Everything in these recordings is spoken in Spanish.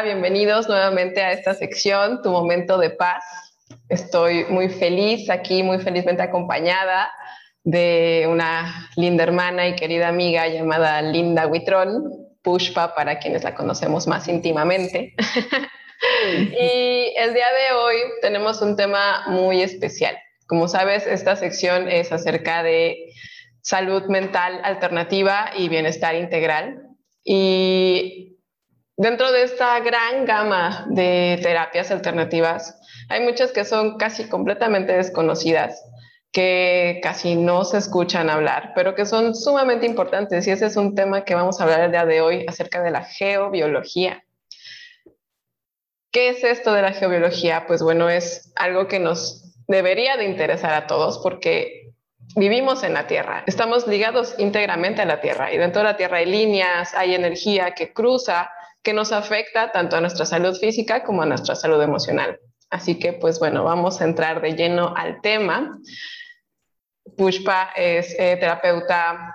Hola, bienvenidos nuevamente a esta sección, Tu Momento de Paz. Estoy muy feliz aquí, muy felizmente acompañada de una linda hermana y querida amiga llamada Linda Huitrón, Pushpa para quienes la conocemos más íntimamente. y el día de hoy tenemos un tema muy especial. Como sabes, esta sección es acerca de salud mental alternativa y bienestar integral. Y dentro de esta gran gama de terapias alternativas, hay muchas que son casi completamente desconocidas, que casi no se escuchan hablar, pero que son sumamente importantes. Y ese es un tema que vamos a hablar el día de hoy acerca de la geobiología. ¿Qué es esto de la geobiología? Pues bueno, es algo que nos debería de interesar a todos porque vivimos en la Tierra, estamos ligados íntegramente a la Tierra y dentro de la Tierra hay líneas, hay energía que cruza, que nos afecta tanto a nuestra salud física como a nuestra salud emocional. Así que, pues bueno, vamos a entrar de lleno al tema. Pushpa es eh, terapeuta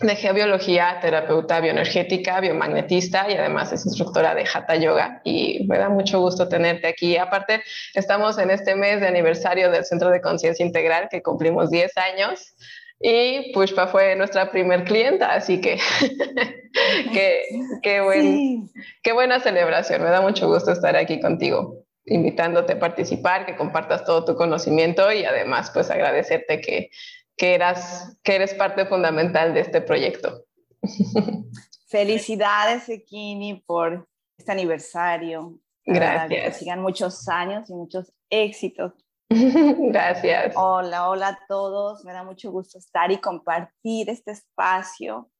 de geobiología, terapeuta bioenergética, biomagnetista y además es instructora de Hatha Yoga y me da mucho gusto tenerte aquí. Aparte, estamos en este mes de aniversario del Centro de Conciencia Integral que cumplimos 10 años y Pushpa fue nuestra primer clienta, así que qué, qué, buen, qué buena celebración. Me da mucho gusto estar aquí contigo invitándote a participar, que compartas todo tu conocimiento y además pues agradecerte que que, eras, que eres parte fundamental de este proyecto. Felicidades, Ekini, por este aniversario. Gracias. Que sigan muchos años y muchos éxitos. Gracias. Hola, hola a todos. Me da mucho gusto estar y compartir este espacio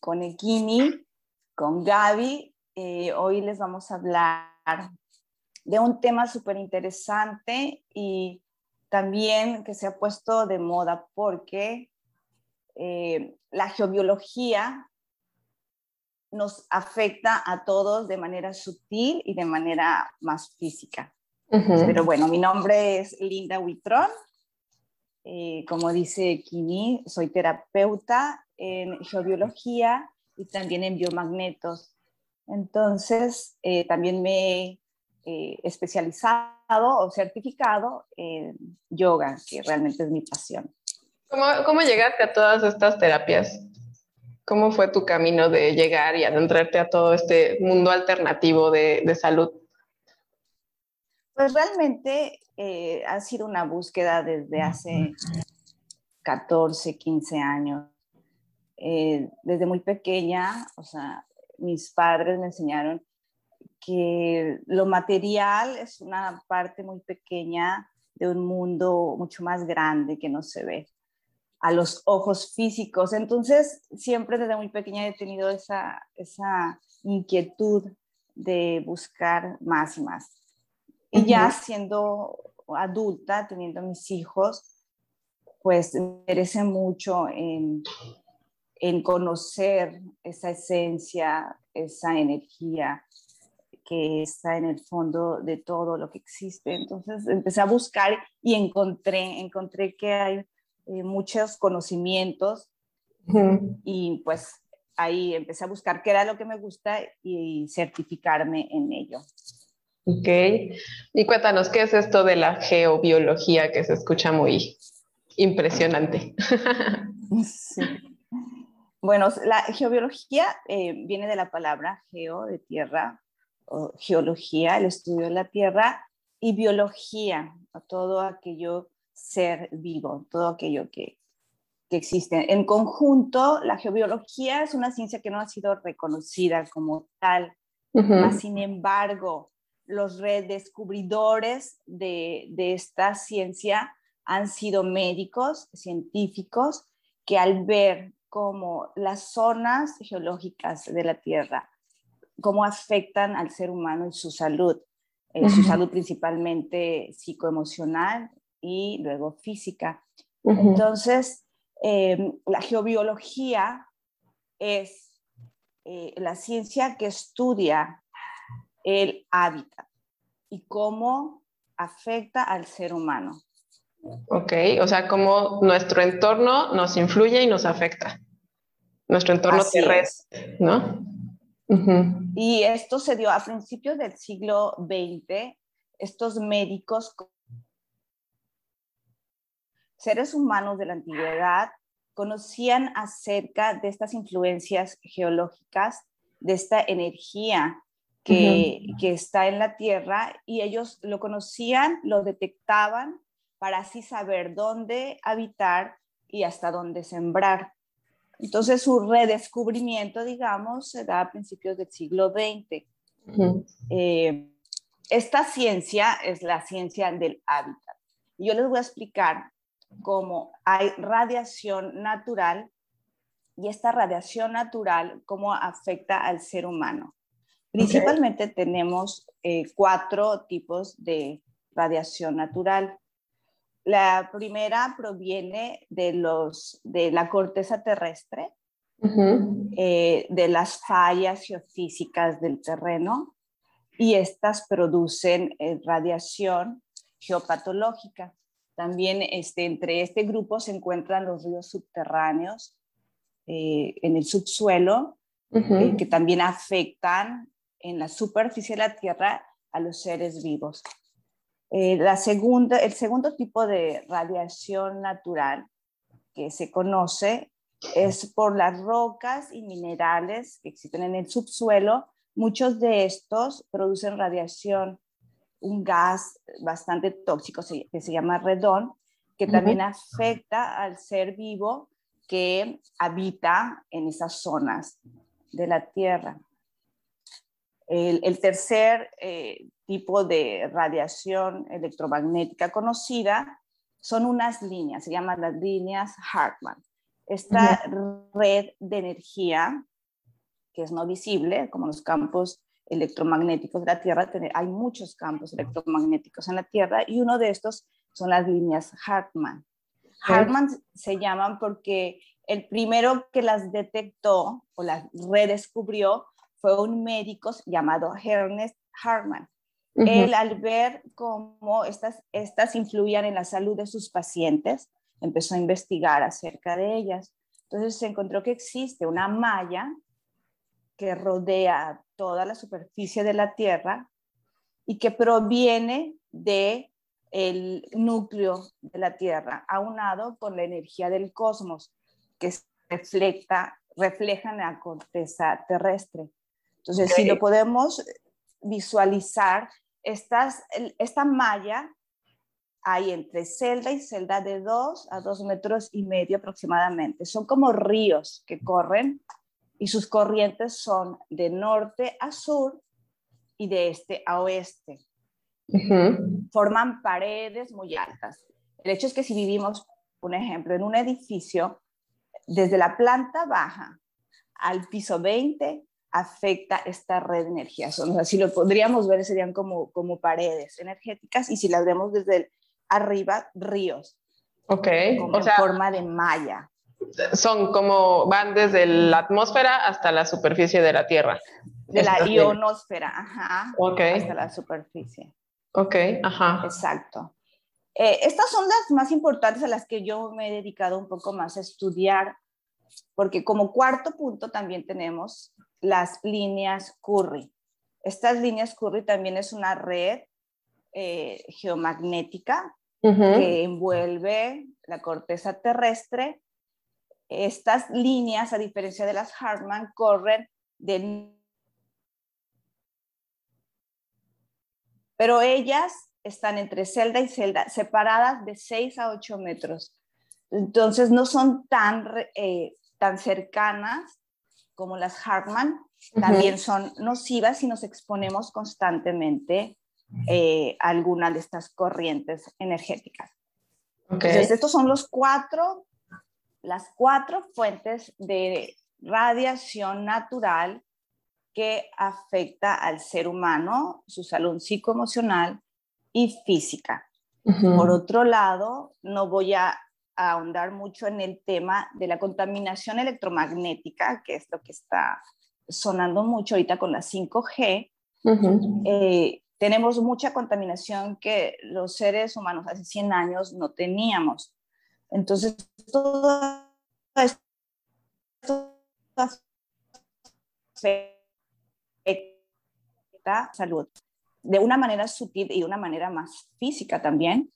con Ekini, con Gaby. Eh, hoy les vamos a hablar de un tema súper interesante y también que se ha puesto de moda porque eh, la geobiología nos afecta a todos de manera sutil y de manera más física. Pero bueno, mi nombre es Linda Huitrón. Eh, como dice Kini, soy terapeuta en geobiología y también en biomagnetos. Entonces, eh, también me he especializado o certificado en yoga, que realmente es mi pasión. ¿Cómo, ¿Cómo, llegaste a todas estas terapias? ¿Cómo fue tu camino de llegar y adentrarte a todo este mundo alternativo de, de salud? Pues realmente eh, ha sido una búsqueda desde hace 14, 15 años. Eh, desde muy pequeña, o sea, mis padres me enseñaron que lo material es una parte muy pequeña de un mundo mucho más grande que no se ve a los ojos físicos. Entonces, siempre desde muy pequeña he tenido esa, esa inquietud de buscar más y más. Y ya siendo adulta, teniendo mis hijos, pues merece mucho en, en conocer esa esencia, esa energía, que está en el fondo de todo lo que existe. Entonces empecé a buscar y encontré, encontré que hay eh, muchos conocimientos y pues ahí empecé a buscar qué era lo que me gusta y certificarme en ello. Ok, y cuéntanos, ¿qué es esto de la geobiología que se escucha muy impresionante? Sí. Bueno, la geobiología eh, viene de la palabra geo, de tierra, geología, el estudio de la Tierra, y biología, todo aquello ser vivo, todo aquello que, que existe. En conjunto, la geobiología es una ciencia que no ha sido reconocida como tal, sin embargo, los redescubridores de, de esta ciencia han sido médicos, científicos, que al ver cómo las zonas geológicas de la Tierra cómo afectan al ser humano y su salud, eh, su salud principalmente psicoemocional y luego física. Entonces, em, la geobiología es eh, la ciencia que estudia el hábitat y cómo afecta al ser humano. Ok, o sea, cómo nuestro entorno nos influye y nos afecta. Nuestro entorno terrestre, ¿no? Y esto se dio a principios del siglo XX. Estos médicos, seres humanos de la antigüedad, conocían acerca de estas influencias geológicas, de esta energía que, que, está en la Tierra y ellos lo conocían, lo detectaban para así saber dónde habitar y hasta dónde sembrar. Entonces su redescubrimiento, digamos, se da a principios del siglo XX. Eh, esta ciencia es la ciencia del hábitat. Yo les voy a explicar cómo hay radiación natural y esta radiación natural, cómo afecta al ser humano. Principalmente tenemos eh, cuatro tipos de radiación natural. La primera proviene de, los, de la corteza terrestre, eh, de las fallas geofísicas del terreno, y estas producen eh, radiación geopatológica. También este, entre este grupo se encuentran los ríos subterráneos en el subsuelo, que también afectan en la superficie de la Tierra a los seres vivos. Eh, la segunda, el segundo tipo de radiación natural que se conoce es por las rocas y minerales que existen en el subsuelo. Muchos de estos producen radiación, un gas bastante tóxico que se llama redón, que también afecta al ser vivo que habita en esas zonas de la Tierra. El, tercer eh, tipo de radiación electromagnética conocida son unas líneas, se llaman las líneas Hartmann. Esta red de energía, que es no visible, como los campos electromagnéticos de la Tierra, hay muchos campos electromagnéticos en la Tierra y uno de estos son las líneas Hartmann. Hartmann se llaman porque el primero que las detectó o las redescubrió fue un médico llamado Ernest Hartmann. Él al ver cómo estas, estas influían en la salud de sus pacientes, empezó a investigar acerca de ellas. Entonces se encontró que existe una malla que rodea toda la superficie de la Tierra y que proviene de el núcleo de la Tierra, aunado con la energía del cosmos que refleja, refleja en la corteza terrestre. Entonces, si lo podemos visualizar, estas, esta malla hay entre celda y celda de 2 a 2 metros y medio aproximadamente. Son como ríos que corren y sus corrientes son de norte a sur y de este a oeste. Forman paredes muy altas. El hecho es que si vivimos, un ejemplo, en un edificio, desde la planta baja al piso 20 afecta esta red de energía. O sea, si lo podríamos ver, serían como, como paredes energéticas y si las vemos desde arriba, ríos. Ok. Como en forma de malla. Son como, van desde la atmósfera hasta la superficie de la Tierra. De la ionosfera, ajá. Hasta la superficie. Ok, ajá. Exacto. Eh, estas son las más importantes a las que yo me he dedicado un poco más a estudiar, porque como cuarto punto también tenemos las líneas Curry. Estas líneas Curry también es una red eh, geomagnética que envuelve la corteza terrestre. Estas líneas, a diferencia de las Hartmann, corren de... Pero ellas están entre celda y celda, separadas de 6 a 8 metros. Entonces no son tan, eh, tan cercanas como las Hartmann, también son nocivas si nos exponemos constantemente eh, a alguna de estas corrientes energéticas. Entonces, estos son los cuatro, las cuatro fuentes de radiación natural que afecta al ser humano, su salud psicoemocional y física. Por otro lado, no voy a ahondar mucho en el tema de la contaminación electromagnética, que es lo que está sonando mucho ahorita con la 5G. Eh, tenemos mucha contaminación que los seres humanos hace 100 años no teníamos. Entonces, todo esto afecta salud de una manera sutil y de una manera más física también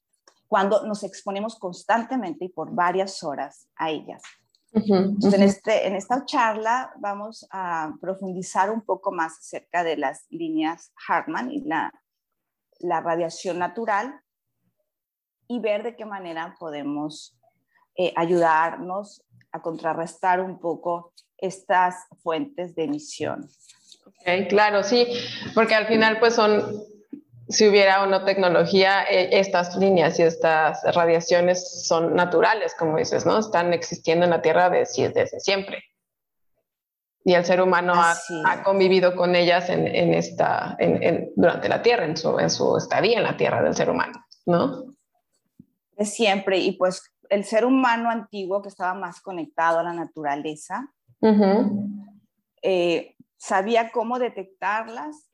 cuando nos exponemos constantemente y por varias horas a ellas. en, este, en esta charla vamos a profundizar un poco más acerca de las líneas Hartmann y la, la radiación natural y ver de qué manera podemos eh, ayudarnos a contrarrestar un poco estas fuentes de emisión. Okay, claro, sí, porque al final pues son, si hubiera una tecnología, eh, estas líneas y estas radiaciones son naturales, como dices, ¿no? Están existiendo en la Tierra desde, desde siempre. Y el ser humano ha, ha, convivido con ellas en, en esta, en, durante la Tierra, en su, en su estadía en la Tierra del ser humano, ¿no? De siempre, y pues el ser humano antiguo que estaba más conectado a la naturaleza, eh, sabía cómo detectarlas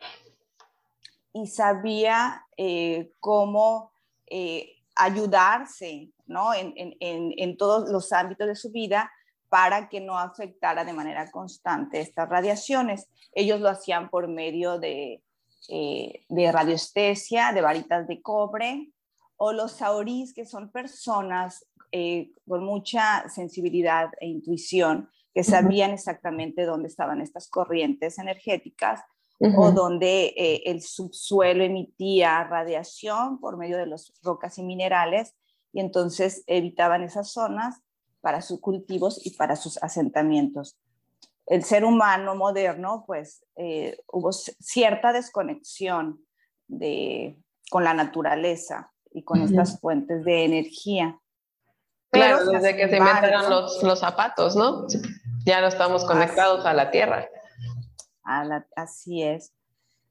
y sabía eh, cómo eh, ayudarse ¿no? En, todos los ámbitos de su vida para que no afectara de manera constante estas radiaciones. Ellos lo hacían por medio de, de radiestesia, de varitas de cobre, o los saurís, que son personas eh, con mucha sensibilidad e intuición, que sabían exactamente dónde estaban estas corrientes energéticas o dónde eh, el subsuelo emitía radiación por medio de las rocas y minerales y entonces evitaban esas zonas para sus cultivos y para sus asentamientos. El ser humano moderno, pues eh, hubo cierta desconexión de, con la naturaleza y con estas fuentes de energía. Claro, desde que se inventaron los, los, zapatos, ¿no? Ya no estamos conectados a la tierra. Así es.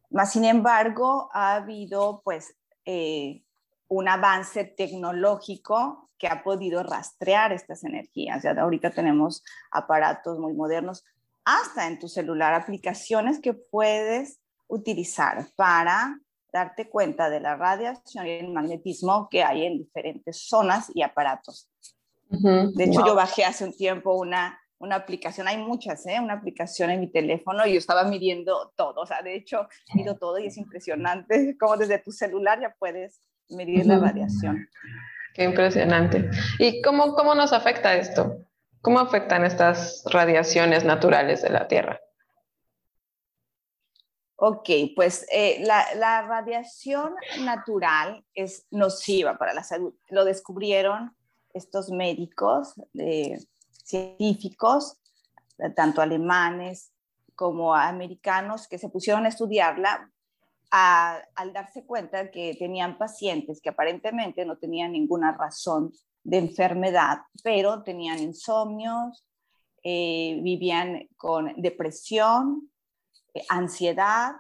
Más sin embargo, ha habido pues eh, un avance tecnológico que ha podido rastrear estas energías. Ya ahorita tenemos aparatos muy modernos, hasta en tu celular, aplicaciones que puedes utilizar para darte cuenta de la radiación y el magnetismo que hay en diferentes zonas y aparatos. De hecho, yo bajé hace un tiempo una, una aplicación, hay muchas, ¿eh? una aplicación en mi teléfono y yo estaba midiendo todo, o sea, de hecho, mido todo y es impresionante como desde tu celular ya puedes medir la radiación. Qué impresionante. ¿Y cómo, cómo nos afecta esto? ¿Cómo afectan estas radiaciones naturales de la Tierra? Ok, pues eh, la, radiación natural es nociva para la salud. Lo descubrieron estos médicos científicos, tanto alemanes como americanos, que se pusieron a estudiarla al darse cuenta que tenían pacientes que aparentemente no tenían ninguna razón de enfermedad, pero tenían insomnios, eh, vivían con depresión, eh, ansiedad,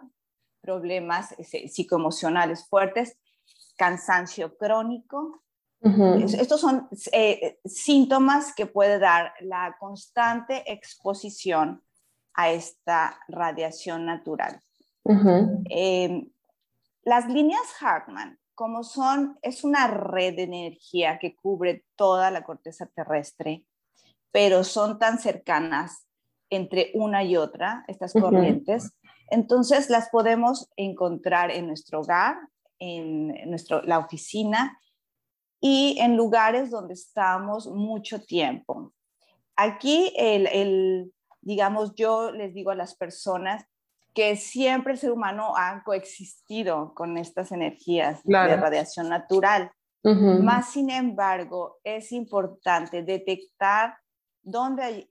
problemas eh, psicoemocionales fuertes, cansancio crónico. Estos son eh, síntomas que puede dar la constante exposición a esta radiación natural. Em, las líneas Hartmann, como son, es una red de energía que cubre toda la corteza terrestre, pero son tan cercanas entre una y otra, estas corrientes. Entonces las podemos encontrar en nuestro hogar, en nuestro, la oficina y en lugares donde estamos mucho tiempo. Aquí, el, digamos, yo les digo a las personas que siempre el ser humano ha coexistido con estas energías de radiación natural. Más sin embargo, es importante detectar dónde hay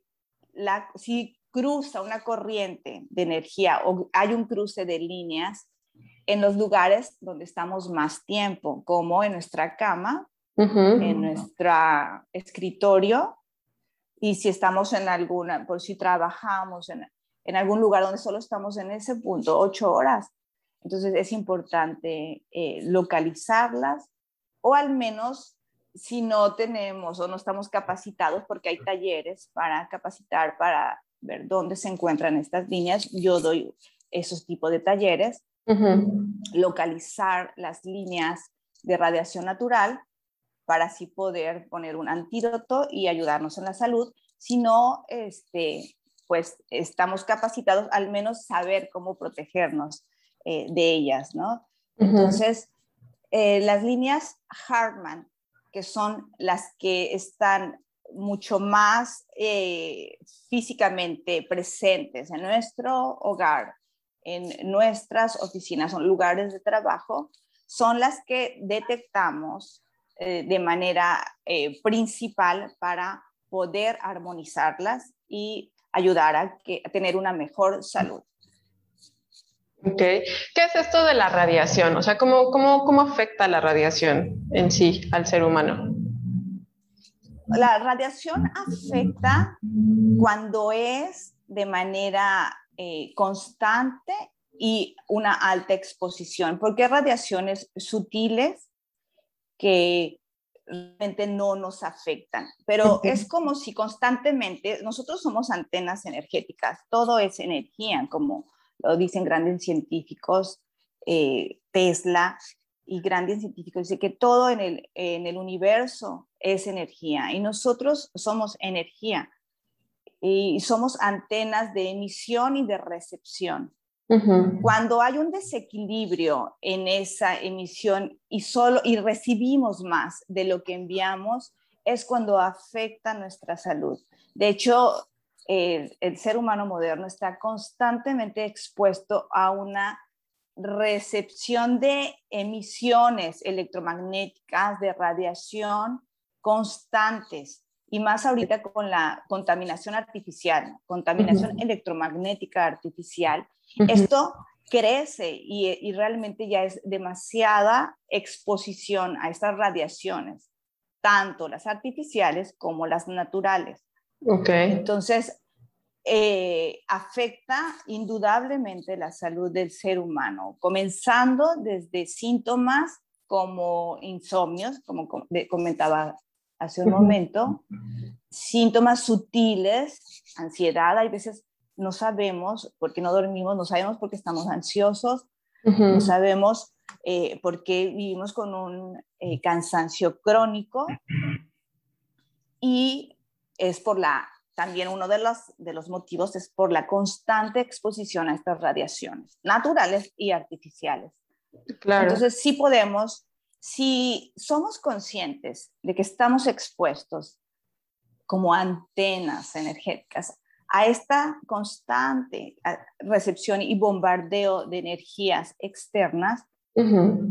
si cruza una corriente de energía o hay un cruce de líneas en los lugares donde estamos más tiempo, como en nuestra cama, en nuestro escritorio, y si estamos en alguna, por si trabajamos en, en, algún lugar donde solo estamos en ese punto, ocho horas. Entonces es importante eh, localizarlas o al menos si no tenemos o no estamos capacitados, porque hay talleres para capacitar, para ver dónde se encuentran estas líneas, yo doy esos tipos de talleres, localizar las líneas de radiación natural para así poder poner un antídoto y ayudarnos en la salud. Si no, este, pues estamos capacitados al menos saber cómo protegernos. eh, de ellas, ¿no? Entonces, eh, las líneas Hartman, que son las que están mucho más eh, físicamente presentes en nuestro hogar, en nuestras oficinas, son lugares de trabajo, son las que detectamos eh, de manera eh, principal para poder armonizarlas y ayudar a, que, a tener una mejor salud. Okay. ¿Qué es esto de la radiación? O sea, ¿cómo, cómo, cómo afecta la radiación en sí al ser humano? La radiación afecta cuando es de manera eh, constante y una alta exposición, porque radiaciones sutiles que realmente no nos afectan, pero es como si constantemente, nosotros somos antenas energéticas, todo es energía, como lo dicen grandes científicos, eh, Tesla y grandes científicos, dice que todo en el, en el universo es energía y nosotros somos energía y somos antenas de emisión y de recepción. Cuando hay un desequilibrio en esa emisión y solo y recibimos más de lo que enviamos, es cuando afecta nuestra salud. De hecho, el, el ser humano moderno está constantemente expuesto a una recepción de emisiones electromagnéticas, de radiación constantes y más ahorita con la contaminación artificial, contaminación electromagnética artificial, esto crece y, realmente ya es demasiada exposición a estas radiaciones, tanto las artificiales como las naturales. Okay. Entonces, eh, afecta indudablemente la salud del ser humano, comenzando desde síntomas como insomnios, como comentaba hace un momento, síntomas sutiles, ansiedad, hay veces no sabemos por qué no dormimos, no sabemos por qué estamos ansiosos, no sabemos eh, por qué vivimos con un eh, cansancio crónico y es por la, también uno de los, de los motivos es por la constante exposición a estas radiaciones, naturales y artificiales. Claro. Entonces sí podemos si somos conscientes de que estamos expuestos como antenas energéticas a esta constante recepción y bombardeo de energías externas,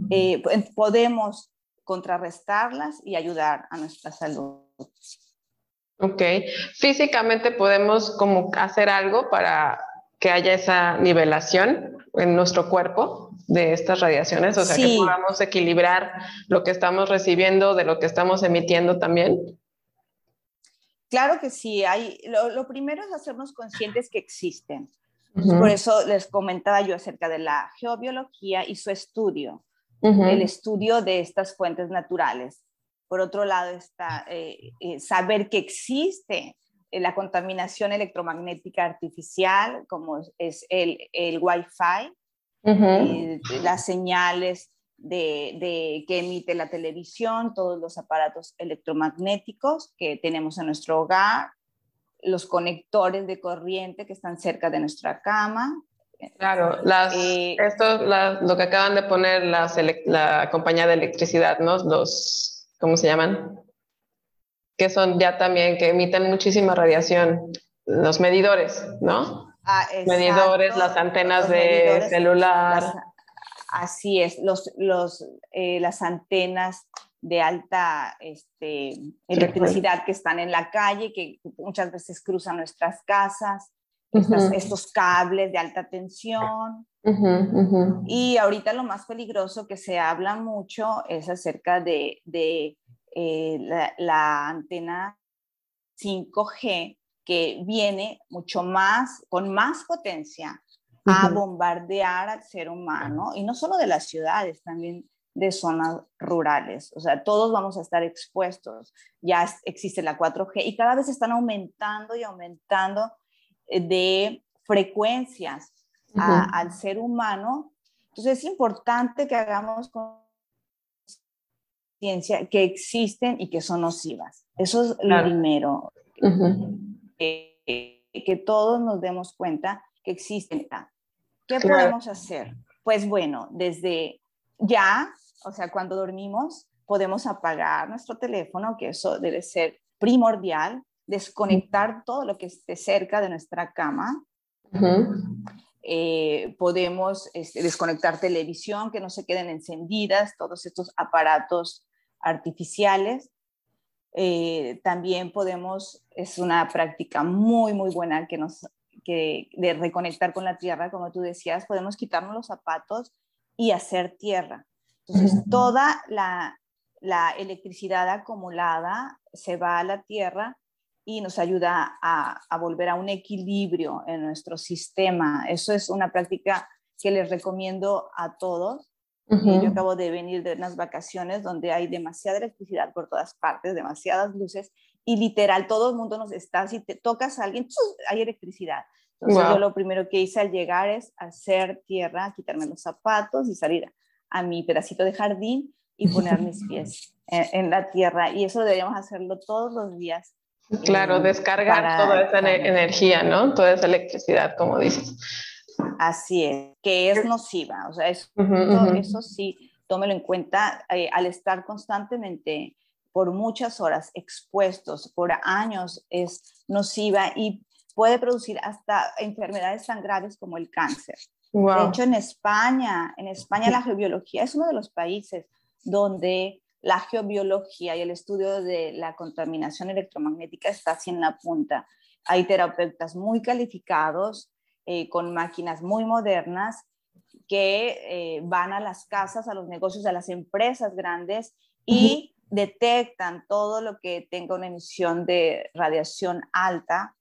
eh, podemos contrarrestarlas y ayudar a nuestra salud. Ok, físicamente podemos como hacer algo para que haya esa nivelación en nuestro cuerpo de estas radiaciones, o sea, que podamos equilibrar lo que estamos recibiendo de lo que estamos emitiendo también. Claro que sí, hay, lo, primero es hacernos conscientes que existen. Por eso les comentaba yo acerca de la geobiología y su estudio, el estudio de estas fuentes naturales. Por otro lado está eh, eh, saber que existe eh, la contaminación electromagnética artificial, como es el, el Wi-Fi, las señales de, que emite la televisión, todos los aparatos electromagnéticos que tenemos en nuestro hogar, los conectores de corriente que están cerca de nuestra cama. Claro, las, eh, esto lo que acaban de poner las, la compañía de electricidad, ¿no? Los, ¿cómo se llaman? Que son ya también, que emiten muchísima radiación, los medidores, ¿no? Ah, medidores, las antenas de celular. Así es, los, los, eh, las antenas de alta este, electricidad que están en la calle, que muchas veces cruzan nuestras casas, estos cables de alta tensión. Y ahorita lo más peligroso que se habla mucho es acerca de, de eh, la, la, antena 5G, que viene mucho más, con más potencia a bombardear al ser humano, y no solo de las ciudades, también de zonas rurales. O sea, todos vamos a estar expuestos. Ya existe la 4G y cada vez están aumentando y aumentando eh, de frecuencias al ser humano. Entonces es importante que hagamos conciencia que existen y que son nocivas. Eso es lo primero que todos nos demos cuenta que existen. ¿Qué podemos hacer? Pues bueno, desde ya, o sea, cuando dormimos, podemos apagar nuestro teléfono, que eso debe ser primordial, desconectar todo lo que esté cerca de nuestra cama. Eh, podemos este, desconectar televisión, que no se queden encendidas, todos estos aparatos artificiales. Eh, también podemos, es una práctica muy, muy buena que nos, que, de reconectar con la tierra, como tú decías, podemos quitarnos los zapatos y hacer tierra. Entonces, toda la, la electricidad acumulada se va a la tierra y nos ayuda a, volver a un equilibrio en nuestro sistema. Eso es una práctica que les recomiendo a todos. Yo acabo de venir de unas vacaciones donde hay demasiada electricidad por todas partes, demasiadas luces y literal todo el mundo nos está, si te tocas a alguien, hay electricidad. Entonces yo lo primero que hice al llegar es hacer tierra, quitarme los zapatos y salir a mi pedacito de jardín y poner mis pies en, en la tierra. Y eso deberíamos hacerlo todos los días Claro, descargar toda esa energía, ¿no? Toda esa electricidad, como dices. Así es, que es nociva, o sea, eso, eso sí, tómelo en cuenta eh, al estar constantemente por muchas horas expuestos, por años, es nociva y puede producir hasta enfermedades tan graves como el cáncer. De hecho, en España, en España la geobiología es uno de los países donde la geobiología y el estudio de la contaminación electromagnética está así en la punta. Hay terapeutas muy calificados, eh, con máquinas muy modernas, que eh, van a las casas, a los negocios, a las empresas grandes y detectan todo lo que tenga una emisión de radiación alta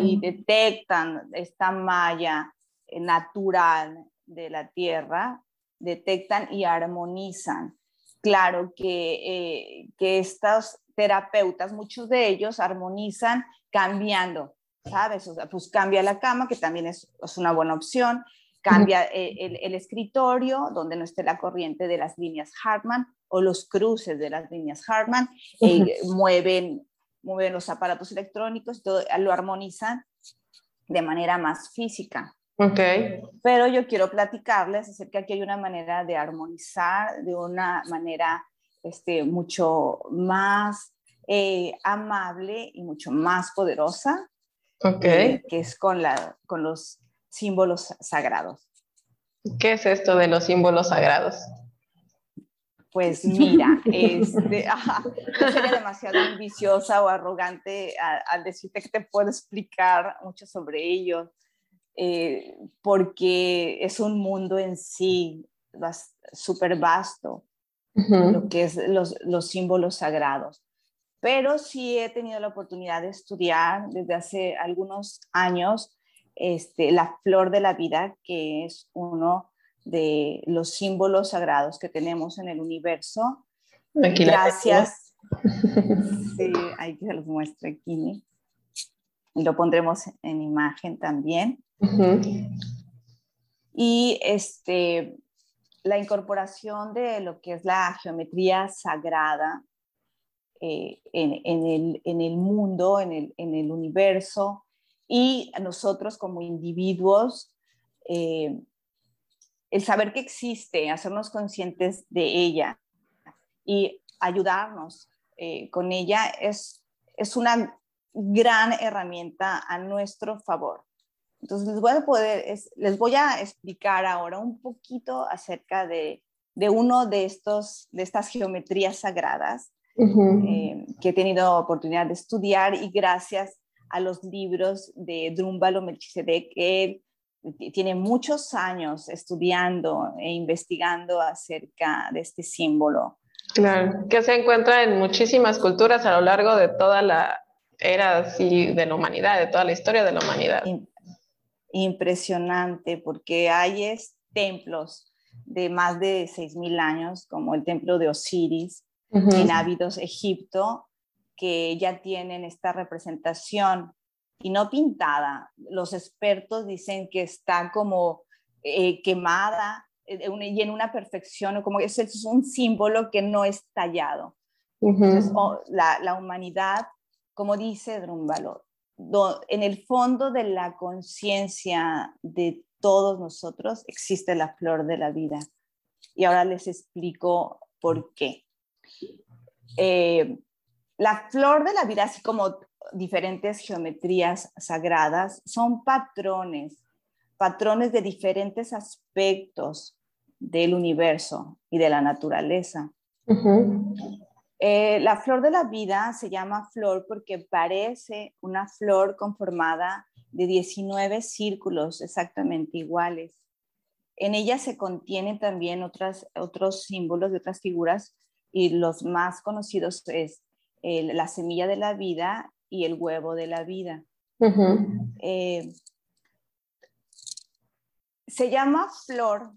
y detectan esta malla eh, natural de la Tierra, detectan y armonizan. Claro que, eh, que estos terapeutas, muchos de ellos armonizan cambiando, ¿sabes? O sea, pues cambia la cama, que también es, una buena opción, cambia eh, el, escritorio, donde no esté la corriente de las líneas Hartman o los cruces de las líneas Hartman, eh, mueven, mueven los aparatos electrónicos, todo, lo armonizan de manera más física. Okay. Pero yo quiero platicarles acerca de que hay una manera de armonizar de una manera este, mucho más eh, amable y mucho más poderosa, okay. Eh, que es con, la, con los símbolos sagrados. ¿Qué es esto de los símbolos sagrados? Pues mira, este, sería demasiado ambiciosa o arrogante al decirte que te puedo explicar mucho sobre ellos eh, porque es un mundo en sí súper vasto, lo que es los, los, símbolos sagrados. Pero sí he tenido la oportunidad de estudiar desde hace algunos años este, la flor de la vida, que es uno de los símbolos sagrados que tenemos en el universo. Aquí Gracias. Sí, ahí que se los muestre aquí. Lo pondremos en imagen también. Y este, la incorporación de lo que es la geometría sagrada eh, en, el, mundo, en el, universo, y nosotros como individuos, eh, el saber que existe, hacernos conscientes de ella y ayudarnos eh, con ella es, es una gran herramienta a nuestro favor. Entonces les voy a poder, les voy a explicar ahora un poquito acerca de, de uno de estos, de estas geometrías sagradas eh, que he tenido oportunidad de estudiar y gracias a los libros de Drúmbalo Melchizedek, él tiene muchos años estudiando e investigando acerca de este símbolo. Claro, que se encuentra en muchísimas culturas a lo largo de toda la era así de la humanidad, de toda la historia de la humanidad impresionante porque hay templos de más de 6.000 años, como el templo de Osiris en Ávidos, Egipto, que ya tienen esta representación y no pintada. Los expertos dicen que está como eh, quemada eh, y en una perfección, como es, es un símbolo que no es tallado. la, la, humanidad, como dice Drúmbalo, en el fondo de la conciencia de todos nosotros existe la flor de la vida. Y ahora les explico por qué. Eh, la flor de la vida, así como diferentes geometrías sagradas, son patrones, patrones de diferentes aspectos del universo y de la naturaleza. Eh, la flor de la vida se llama flor porque parece una flor conformada de 19 círculos exactamente iguales. En ella se contienen también otras, otros símbolos de otras figuras y los más conocidos es la semilla de la vida y el huevo de la vida. Eh, se llama flor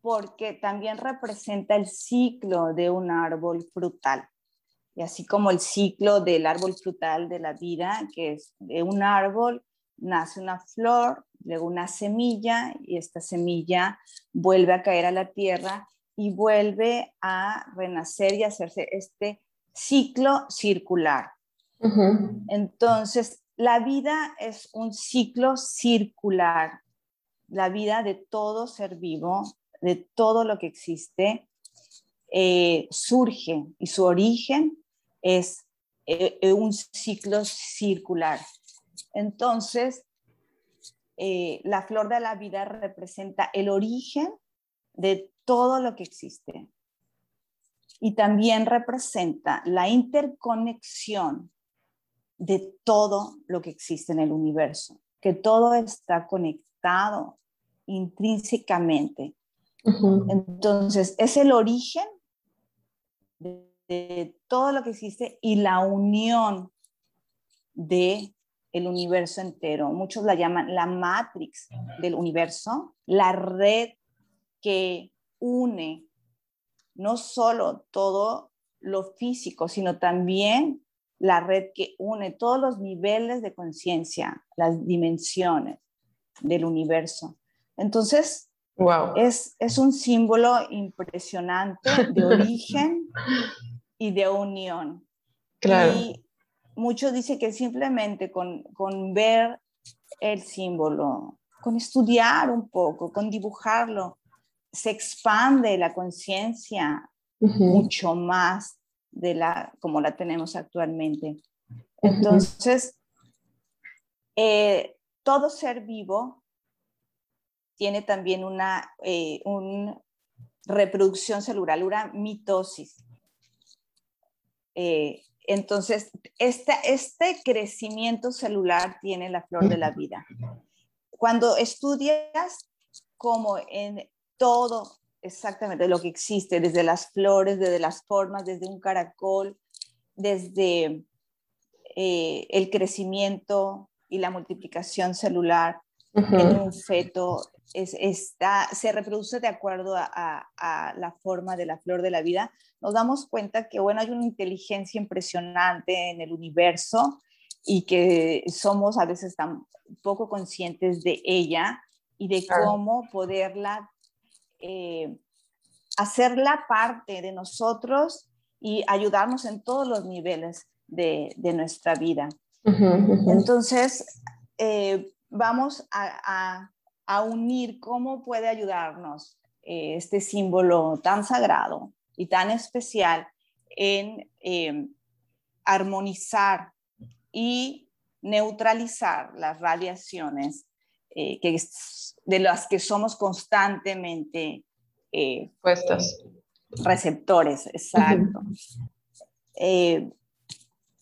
porque también representa el ciclo de un árbol frutal. Y así como el ciclo del árbol frutal de la vida, que es de un árbol, nace una flor, luego una semilla, y esta semilla vuelve a caer a la tierra y vuelve a renacer y hacerse este ciclo circular. Entonces, la vida es un ciclo circular. La vida de todo ser vivo, de todo lo que existe, eh, surge y su origen es eh, eh, un ciclo circular. Entonces, la flor de la vida representa el origen de todo lo que existe y también representa la interconexión de todo lo que existe en el universo, que todo está conectado intrínsecamente. Entonces, es el origen de, todo lo que existe y la unión de el universo entero. Muchos la llaman la matrix del universo, la red que une no solo todo lo físico, sino también la red que une todos los niveles de conciencia, las dimensiones del universo. Entonces, wow. es, es un símbolo impresionante de origen y de unión. Claro. Y muchos dicen que simplemente con, con ver el símbolo, con estudiar un poco, con dibujarlo, se expande la conciencia mucho más de la como la tenemos actualmente. Entonces, eh, todo ser vivo tiene también una, eh, reproducción celular, una mitosis. Eh, entonces, este, este crecimiento celular tiene la flor de la vida. Cuando estudias como en todo exactamente lo que existe, desde las flores, desde las formas, desde un caracol, desde eh, el crecimiento y la multiplicación celular en un feto, está, se reproduce de acuerdo a, la forma de la flor de la vida, nos damos cuenta que, bueno, hay una inteligencia impresionante en el universo y que somos a veces tan poco conscientes de ella y de cómo poderla eh, hacerla parte de nosotros y ayudarnos en todos los niveles de, nuestra vida. Entonces, eh, vamos a, unir cómo puede ayudarnos eh, este símbolo tan sagrado y tan especial en armonizar y neutralizar las radiaciones que de las que somos constantemente eh, puestas. Receptores, exacto. Eh,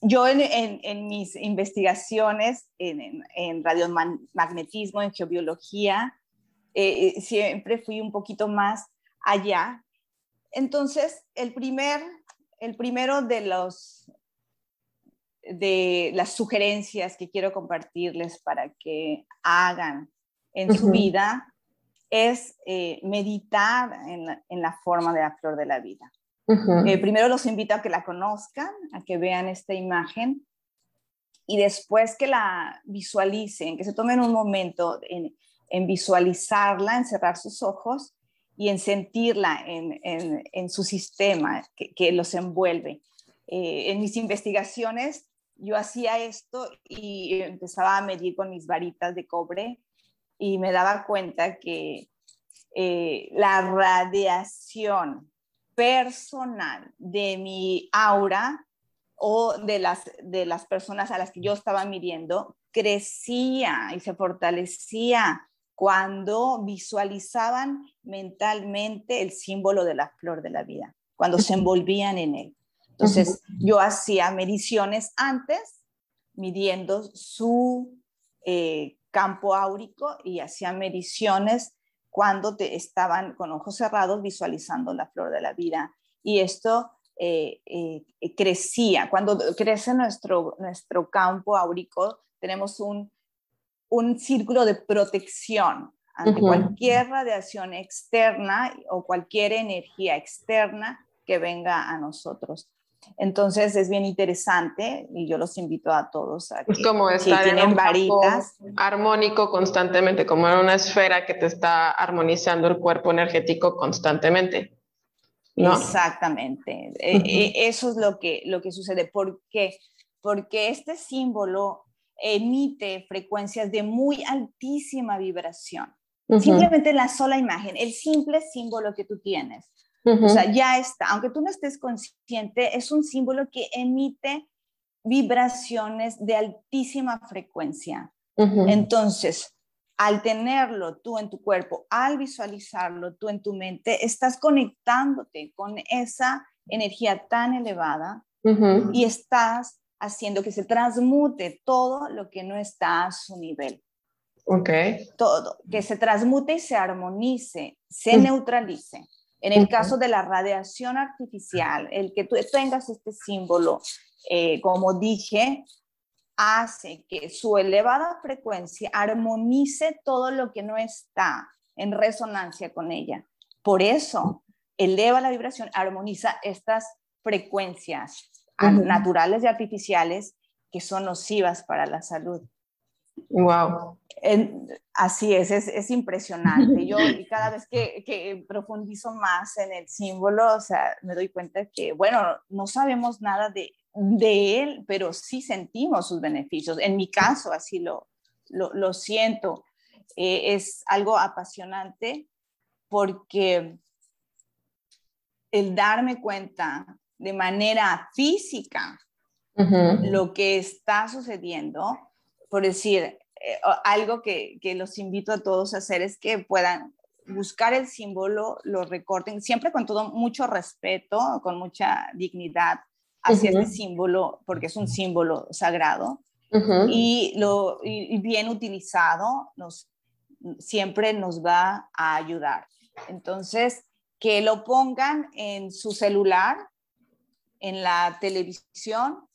yo en, mis investigaciones en, en radiomagnetismo, en geobiología, eh, siempre fui un poquito más allá. Entonces, el, primer, el primero de los de las sugerencias que quiero compartirles para que hagan en su vida es eh, meditar en la, forma de la flor de la vida. Eh, primero los invito a que la conozcan, a que vean esta imagen y después que la visualicen, que se tomen un momento en, visualizarla, en cerrar sus ojos y en sentirla en, su sistema que, los envuelve. Eh, en mis investigaciones yo hacía esto y empezaba a medir con mis varitas de cobre y me daba cuenta que eh, la radiación personal de mi aura o de las, de las personas a las que yo estaba midiendo crecía y se fortalecía cuando visualizaban mentalmente el símbolo de la flor de la vida, cuando se envolvían en él. Entonces, yo hacía mediciones antes, midiendo su eh, campo áurico y hacía mediciones cuando te estaban con ojos cerrados visualizando la flor de la vida. Y esto eh, eh, crecía. Cuando crece nuestro, nuestro campo áurico, tenemos un, un círculo de protección ante cualquier radiación externa o cualquier energía externa que venga a nosotros. Entonces es bien interesante y yo los invito a todos a que es como estar tienen varitas armónico constantemente, como en una esfera que te está armonizando el cuerpo energético constantemente. Exactamente. E, e, eso es lo que, lo que sucede. ¿Por qué? Porque este símbolo emite frecuencias de muy altísima vibración. Simplemente la sola imagen, el simple símbolo que tú tienes o sea, ya está, aunque tú no estés consciente, es un símbolo que emite vibraciones de altísima frecuencia. Entonces, al tenerlo tú en tu cuerpo, al visualizarlo tú en tu mente, estás conectándote con esa energía tan elevada y estás haciendo que se transmute todo lo que no está a su nivel. Ok. Todo, que se transmute y se armonice, se neutralice. En el caso de la radiación artificial, el que tú tengas este símbolo, eh, como dije, hace que su elevada frecuencia armonice todo lo que no está en resonancia con ella. Por eso, eleva la vibración, armoniza estas frecuencias naturales y artificiales que son nocivas para la salud. Wow. así es, es, impresionante. Yo y cada vez que, profundizo más en el símbolo, o sea, me doy cuenta que, bueno, no sabemos nada de, de él, pero sí sentimos sus beneficios. En mi caso, así lo, lo, siento. Eh, es algo apasionante porque el darme cuenta de manera física lo que está sucediendo, por decir, eh, algo que, los invito a todos a hacer es que puedan buscar el símbolo, lo recorten, siempre con todo mucho respeto, con mucha dignidad hacia este símbolo, porque es un símbolo sagrado, y, lo, bien utilizado nos, siempre nos va a ayudar. Entonces, que lo pongan en su celular, en la televisión,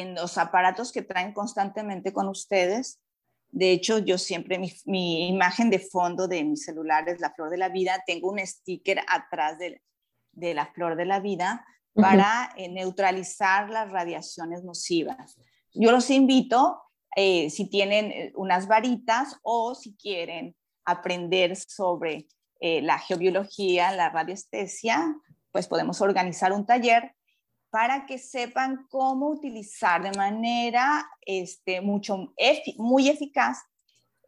en los aparatos que traen constantemente con ustedes. De hecho, yo siempre, mi, imagen de fondo de mi celular es la flor de la vida. Tengo un sticker atrás de, de la flor de la vida para eh, neutralizar las radiaciones nocivas. Yo los invito, eh, si tienen eh, unas varitas o si quieren aprender sobre la geobiología, la radiestesia, pues podemos organizar un taller para que sepan cómo utilizar de manera este, mucho, muy eficaz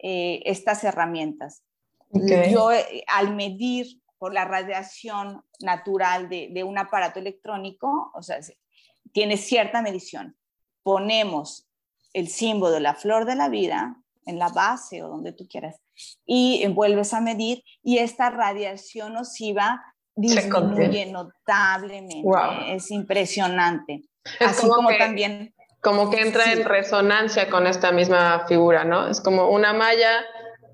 eh, estas herramientas. Yo, eh, al medir por la radiación natural de, un aparato electrónico, o sea, tiene cierta medición. Ponemos el símbolo de la flor de la vida en la base o donde tú quieras y vuelves a medir y esta radiación nociva disminuye notablemente. Es impresionante. Así como, también... Como que entra en resonancia con esta misma figura, ¿no? Es como una malla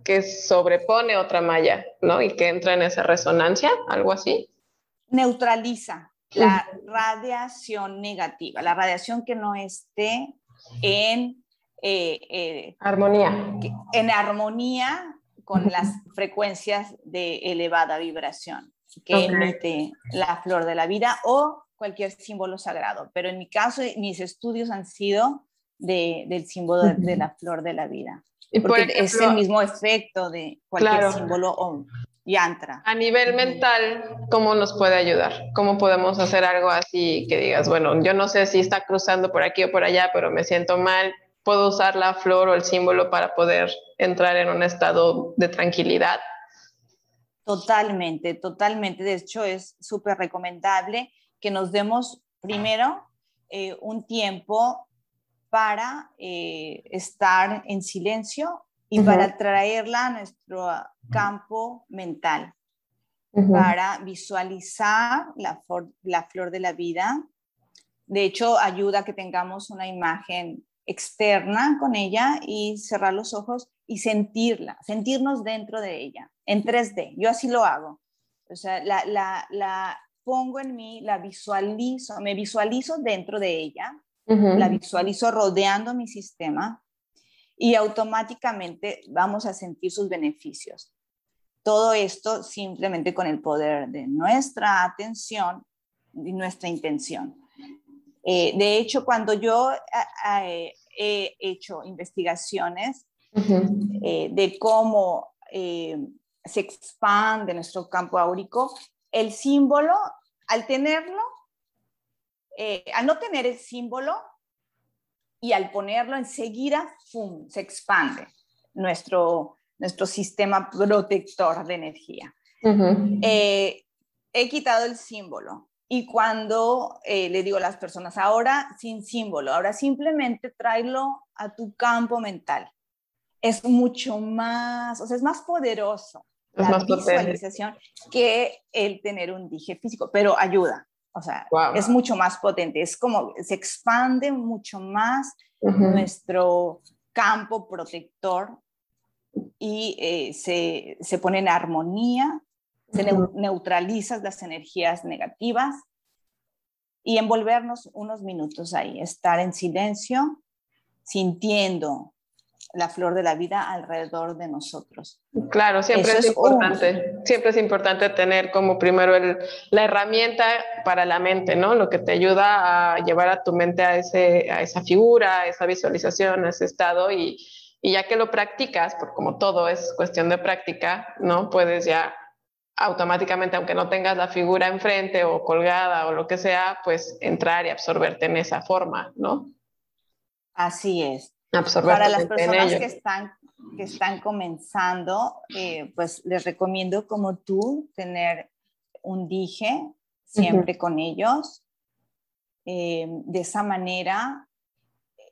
que sobrepone otra malla, ¿no? Y que entra en esa resonancia, algo así. Neutraliza la radiación negativa, la radiación que no esté en eh, eh, armonía. En armonía con las frecuencias de elevada vibración que emite la flor de la vida o cualquier símbolo sagrado. Pero en mi caso, mis estudios han sido del símbolo de, la flor de la vida. Porque es el mismo efecto de cualquier símbolo o yantra. A nivel mental, ¿cómo nos puede ayudar? ¿Cómo podemos hacer algo así que digas, bueno, yo no sé si está cruzando por aquí o por allá, pero me siento mal, puedo usar la flor o el símbolo para poder entrar en un estado de tranquilidad. Totalmente, totalmente. De hecho, es súper recomendable que nos demos primero eh, un tiempo para eh, estar en silencio y para traerla a nuestro campo mental, para visualizar la, la flor de la vida. De hecho, ayuda a que tengamos una imagen externa con ella y cerrar los ojos y sentirla, sentirnos dentro de ella, en 3D. Yo así lo hago. O sea, la, la, la pongo en mí, la visualizo, me visualizo dentro de ella, la visualizo rodeando mi sistema y automáticamente vamos a sentir sus beneficios. Todo esto simplemente con el poder de nuestra atención y nuestra intención. Eh, de hecho, cuando yo eh, he hecho investigaciones eh, de cómo se expande nuestro campo áurico, el símbolo, al tenerlo, al no tener el símbolo y al ponerlo enseguida, ¡fum!, se expande nuestro, nuestro sistema protector de energía. he quitado el símbolo y cuando eh, le digo a las personas, ahora sin símbolo, ahora simplemente tráelo a tu campo mental. Es mucho más, o sea, es más poderoso la visualización que el tener un dije físico, pero ayuda. O sea, es mucho más potente. Es como se expande mucho más nuestro campo protector y eh, se, se pone en armonía se neutralizas las energías negativas y envolvernos unos minutos ahí, estar en silencio, sintiendo la flor de la vida alrededor de nosotros. Claro, siempre es, importante, siempre es importante tener como primero el, la herramienta para la mente, ¿no? Lo que te ayuda a llevar a tu mente a, ese, a esa figura, a esa visualización, a ese estado y, y ya que lo practicas, porque como todo es cuestión de práctica, ¿no? Puedes ya automáticamente, aunque no tengas la figura enfrente o colgada o lo que sea, pues entrar y absorberte en esa forma, ¿no? Así es. Para las personas que están, que están comenzando, eh, pues les recomiendo como tú tener un dije siempre con ellos. Eh, de esa manera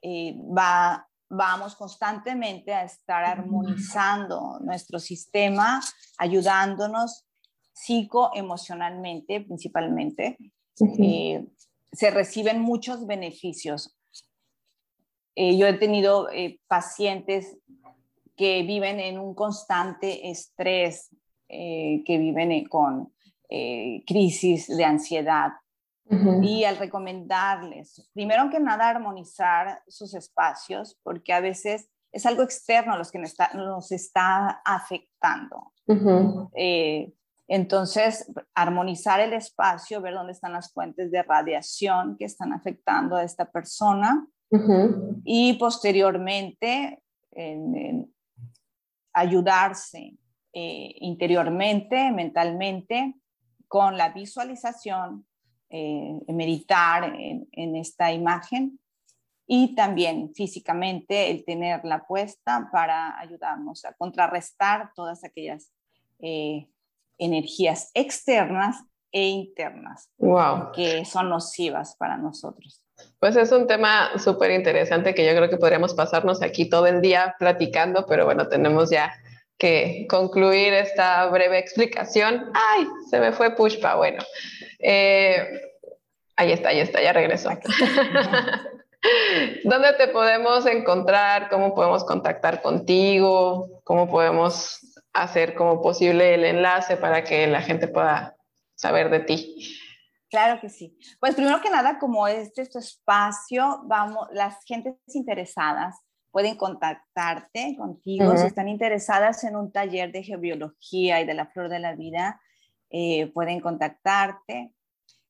eh, va vamos constantemente a estar armonizando nuestro sistema, ayudándonos psicoemocionalmente principalmente, eh, se reciben muchos beneficios. Eh, yo he tenido eh, pacientes que viven en un constante estrés, que viven con crisis de ansiedad. Y al recomendarles, primero que nada, armonizar sus espacios, porque a veces es algo externo los que nos está, nos está afectando. Entonces, armonizar el espacio, ver dónde están las fuentes de radiación que están afectando a esta persona y posteriormente ayudarse eh, interiormente, mentalmente, con la visualización, eh, meditar en, esta imagen y también físicamente el tenerla puesta para ayudarnos a contrarrestar todas aquellas eh, energías externas e internas que son nocivas para nosotros. Pues es un tema súper interesante que yo creo que podríamos pasarnos aquí todo el día platicando, pero bueno, tenemos ya que concluir esta breve explicación. ¡Ay! Se me fue Pushpa. Bueno, eh, ahí está, ahí está, ya regresó. ¿Dónde te podemos encontrar? ¿Cómo podemos contactar contigo? ¿Cómo podemos hacer como posible el enlace para que la gente pueda saber de ti. Claro que sí. Pues primero que nada, como este es tu espacio, vamos, las gentes interesadas pueden contactarte contigo si están interesadas en un taller de geobiología y de la flor de la vida, eh, pueden contactarte.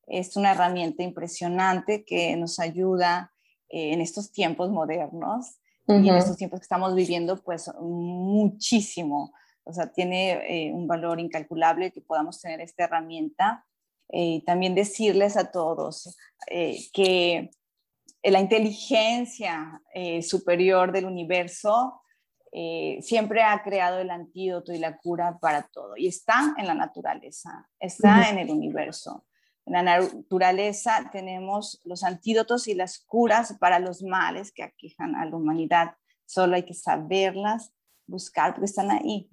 Es una herramienta impresionante que nos ayuda eh, en estos tiempos modernos y en estos tiempos que estamos viviendo, pues muchísimo o sea, tiene eh, un valor incalculable que podamos tener esta herramienta. Eh, también decirles a todos eh, que la inteligencia superior del universo eh, siempre ha creado el antídoto y la cura para todo. Y está en la naturaleza, está en el universo. En la naturaleza tenemos los antídotos y las curas para los males que aquejan a la humanidad. Solo hay que saberlas, buscar, porque están ahí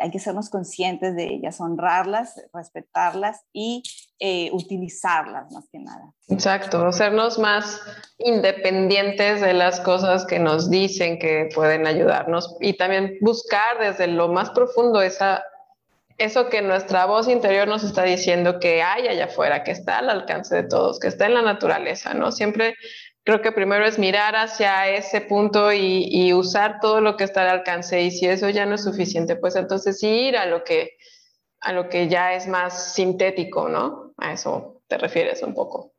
hay que sernos conscientes de ellas, honrarlas, respetarlas y eh, utilizarlas más que nada. Exacto, hacernos más independientes de las cosas que nos dicen que pueden ayudarnos y también buscar desde lo más profundo esa, eso que nuestra voz interior nos está diciendo que hay allá afuera, que está al alcance de todos, que está en la naturaleza, ¿no? Siempre creo que primero es mirar hacia ese punto y, usar todo lo que está al alcance y si eso ya no es suficiente, pues entonces ir a lo que, a lo que ya es más sintético, ¿no? A eso te refieres un poco.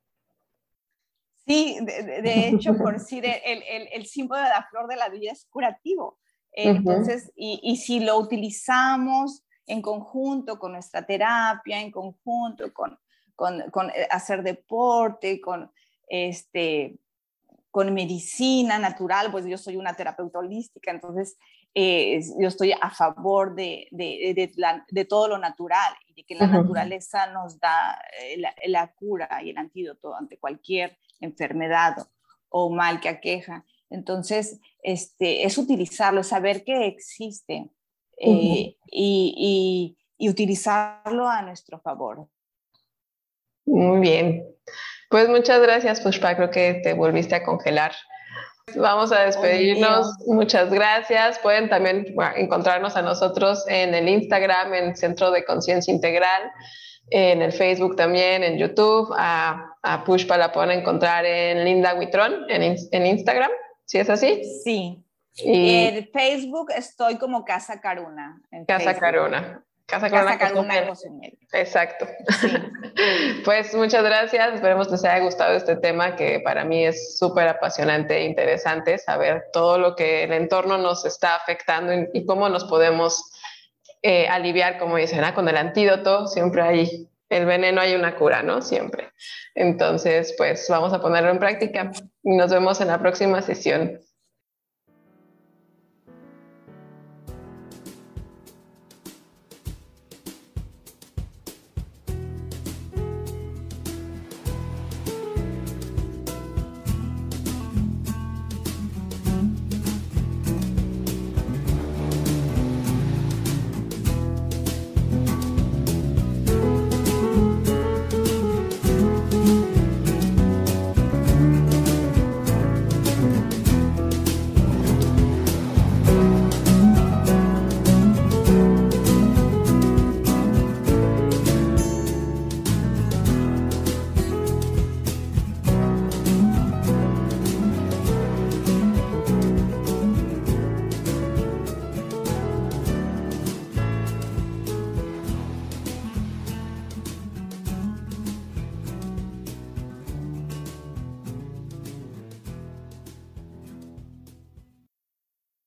Sí, de, hecho, por decir, el, el, el, símbolo de la flor de la vida es curativo. Entonces, y, y, si lo utilizamos en conjunto con nuestra terapia, en conjunto con, con, con eh, hacer deporte, con este, con medicina natural, pues yo soy una terapeuta holística, entonces eh, yo estoy a favor de, de, de, todo lo natural y de que la naturaleza nos da eh, la, cura y el antídoto ante cualquier enfermedad o mal que aqueja. Entonces, este, es utilizarlo, saber que existe eh, y, y, y utilizarlo a nuestro favor. Muy bien. Pues muchas gracias, Pushpa. Creo que te volviste a congelar. Vamos a despedirnos. Muchas gracias. Pueden también encontrarnos a nosotros en el Instagram, en Centro de Conciencia Integral, en el Facebook también, en YouTube. A, a Pushpa la pueden encontrar en Linda Huitrón, en, en Instagram. ¿Sí es así? Sí. Y en Facebook estoy como Casa Caruna. Casa Caruna. Casa con Exacto. pues muchas gracias. Esperemos que les haya gustado este tema que para mí es súper apasionante e interesante saber todo lo que el entorno nos está afectando y, cómo nos podemos eh, aliviar, como dicen, con el antídoto. Siempre hay el veneno, hay una cura, ¿no? Siempre. Entonces, pues vamos a ponerlo en práctica y nos vemos en la próxima sesión.